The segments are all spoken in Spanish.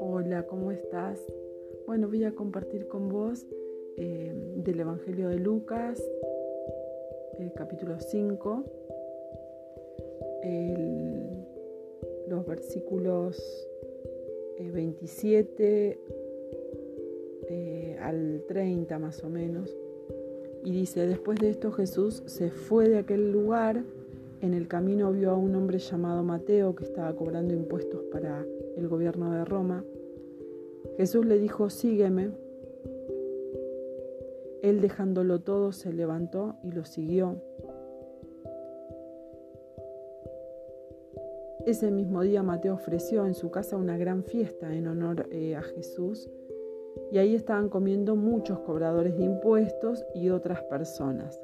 Hola, ¿cómo estás? Bueno, voy a compartir con vos eh, del Evangelio de Lucas, el capítulo 5, los versículos 27 eh, eh, al 30 más o menos. Y dice, después de esto Jesús se fue de aquel lugar, en el camino vio a un hombre llamado Mateo que estaba cobrando impuestos para el gobierno de Roma. Jesús le dijo, sígueme. Él dejándolo todo se levantó y lo siguió. Ese mismo día Mateo ofreció en su casa una gran fiesta en honor eh, a Jesús y ahí estaban comiendo muchos cobradores de impuestos y otras personas.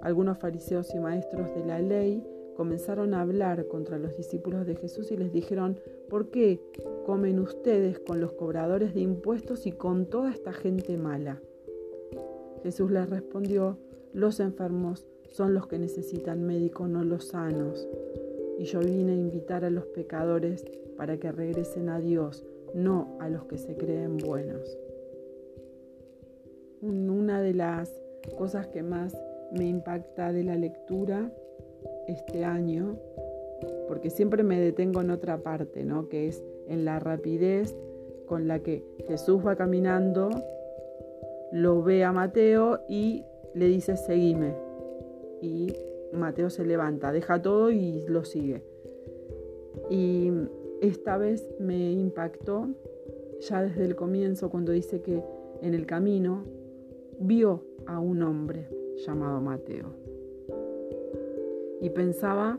Algunos fariseos y maestros de la ley comenzaron a hablar contra los discípulos de Jesús y les dijeron, ¿por qué comen ustedes con los cobradores de impuestos y con toda esta gente mala? Jesús les respondió, los enfermos son los que necesitan médico, no los sanos. Y yo vine a invitar a los pecadores para que regresen a Dios, no a los que se creen buenos. Una de las cosas que más me impacta de la lectura este año, porque siempre me detengo en otra parte, ¿no? que es en la rapidez con la que Jesús va caminando, lo ve a Mateo y le dice, seguime. Y Mateo se levanta, deja todo y lo sigue. Y esta vez me impactó ya desde el comienzo cuando dice que en el camino vio a un hombre llamado Mateo. Y pensaba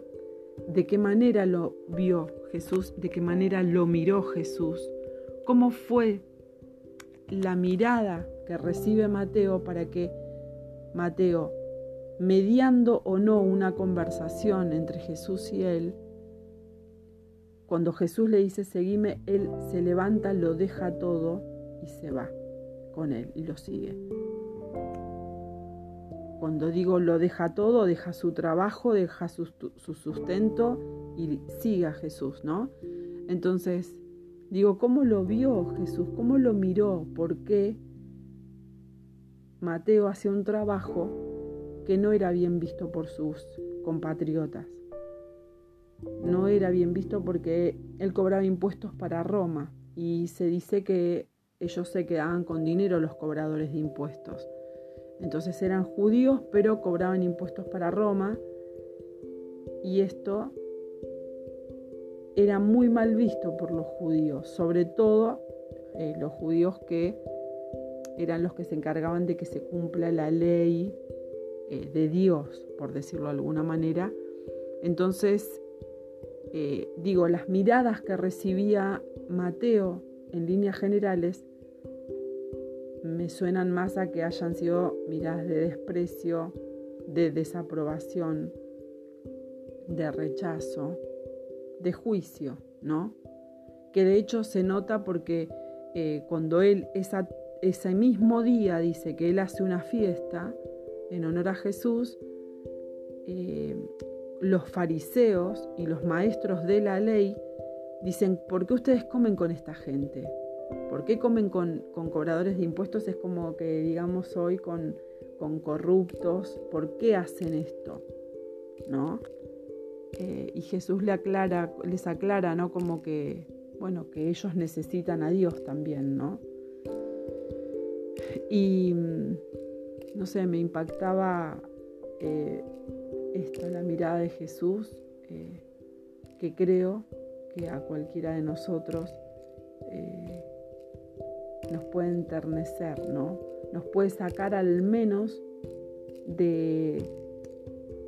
de qué manera lo vio Jesús, de qué manera lo miró Jesús, cómo fue la mirada que recibe Mateo para que Mateo, mediando o no una conversación entre Jesús y él, cuando Jesús le dice, seguime, él se levanta, lo deja todo y se va con él y lo sigue. Cuando digo lo deja todo, deja su trabajo, deja su, sustento y sigue a Jesús, ¿no? Entonces, digo, ¿cómo lo vio Jesús? ¿Cómo lo miró? ¿Por qué Mateo hacía un trabajo que no era bien visto por sus compatriotas? no era bien visto porque él cobraba impuestos para Roma y se dice que ellos se quedaban con dinero los cobradores de impuestos. Entonces eran judíos pero cobraban impuestos para Roma y esto era muy mal visto por los judíos, sobre todo eh, los judíos que eran los que se encargaban de que se cumpla la ley eh, de Dios, por decirlo de alguna manera. Entonces eh, digo, las miradas que recibía Mateo en líneas generales me suenan más a que hayan sido miradas de desprecio, de desaprobación, de rechazo, de juicio, ¿no? Que de hecho se nota porque eh, cuando él ese mismo día dice que él hace una fiesta en honor a Jesús, eh, los fariseos y los maestros de la ley dicen, ¿por qué ustedes comen con esta gente? ¿Por qué comen con, cobradores de impuestos? Es como que digamos hoy con, con corruptos. ¿Por qué hacen esto? ¿No? Eh, y Jesús le aclara, les aclara, ¿no? Como que, bueno, que ellos necesitan a Dios también, ¿no? Y, no sé, me impactaba eh, esta es la mirada de Jesús eh, que creo que a cualquiera de nosotros eh, nos puede enternecer, ¿no? Nos puede sacar al menos de,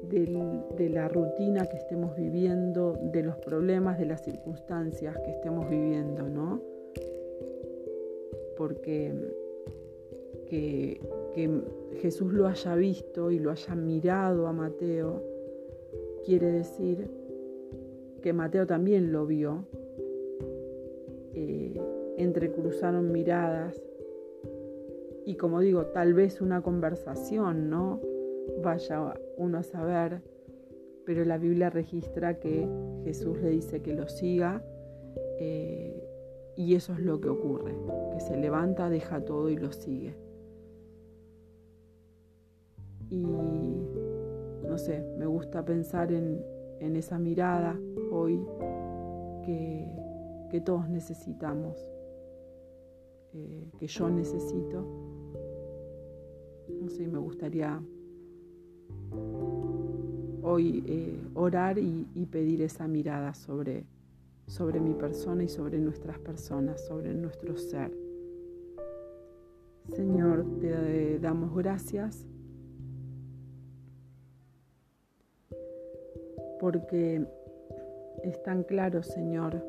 de, la rutina que estemos viviendo, de los problemas, de las circunstancias que estemos viviendo, ¿no? Porque que que Jesús lo haya visto y lo haya mirado a Mateo, quiere decir que Mateo también lo vio. Entrecruzaron miradas y como digo, tal vez una conversación, ¿no? Vaya uno a saber, pero la Biblia registra que Jesús le dice que lo siga eh, y eso es lo que ocurre, que se levanta, deja todo y lo sigue. Y no sé, me gusta pensar en, esa mirada hoy que, todos necesitamos, eh, que yo necesito. No sé, me gustaría hoy eh, orar y, pedir esa mirada sobre, sobre mi persona y sobre nuestras personas, sobre nuestro ser. Señor, te damos gracias porque es tan claro, Señor,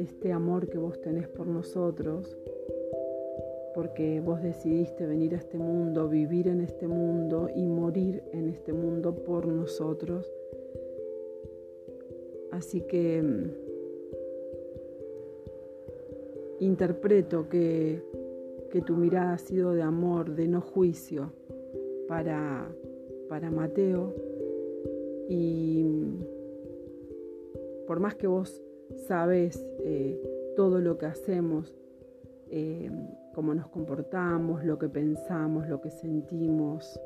este amor que vos tenés por nosotros, porque vos decidiste venir a este mundo, vivir en este mundo y morir en este mundo por nosotros. Así que mm, interpreto que, que, tu mirada ha sido de amor, de no juicio para, para Mateo. Y mm, por más que vos sabes eh, todo lo que hacemos, eh, cómo nos comportamos, lo que pensamos, lo que sentimos,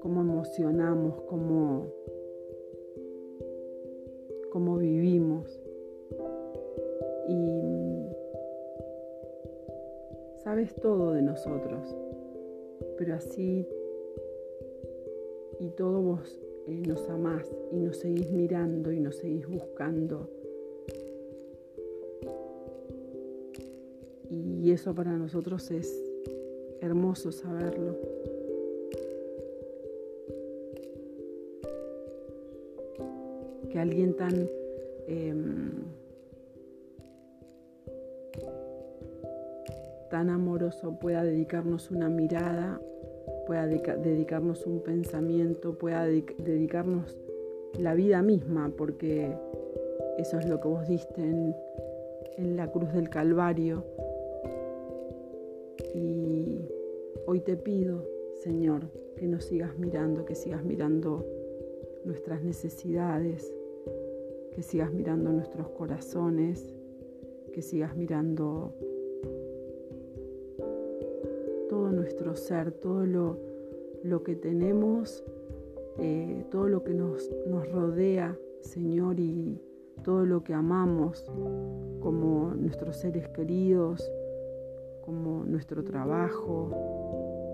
cómo emocionamos, cómo, cómo vivimos. Y sabes todo de nosotros, pero así y todo vos eh, nos amás y nos seguís mirando y nos seguís buscando Y eso para nosotros es hermoso saberlo. Que alguien tan em, tan amoroso pueda dedicarnos una mirada, pueda dedicarnos un pensamiento, pueda dedicarnos la vida misma, porque eso es lo que vos diste en la cruz del Calvario y hoy te pido, Señor, que nos sigas mirando, que sigas mirando nuestras necesidades, que sigas mirando nuestros corazones, que sigas mirando todo nuestro ser, todo lo, que tenemos, eh, todo lo que nos, nos rodea, Señor, y todo lo que amamos como nuestros seres queridos, como nuestro trabajo,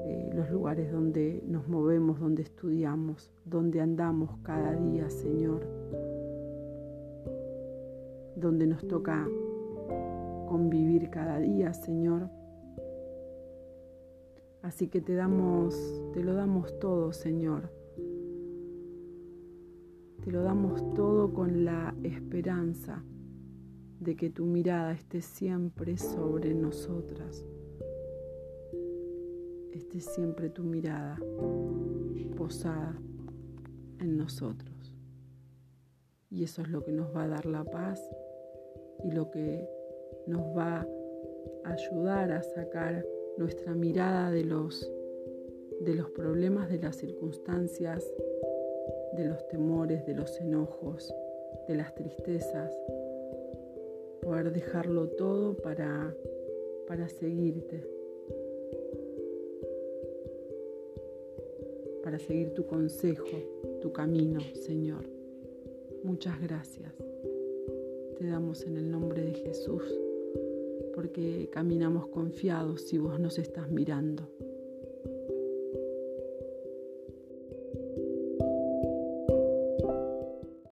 eh, los lugares donde nos movemos, donde estudiamos, donde andamos cada día, Señor, donde nos toca convivir cada día, Señor. Así que te damos, te lo damos todo, Señor. Te lo damos todo con la esperanza de que tu mirada esté siempre sobre nosotras. Esté siempre tu mirada posada en nosotros. Y eso es lo que nos va a dar la paz y lo que nos va a ayudar a sacar nuestra mirada de los, de los problemas, de las circunstancias, de los temores, de los enojos, de las tristezas, poder dejarlo todo para, para seguirte, para seguir tu consejo, tu camino, Señor. Muchas gracias. Te damos en el nombre de Jesús, porque caminamos confiados si vos nos estás mirando.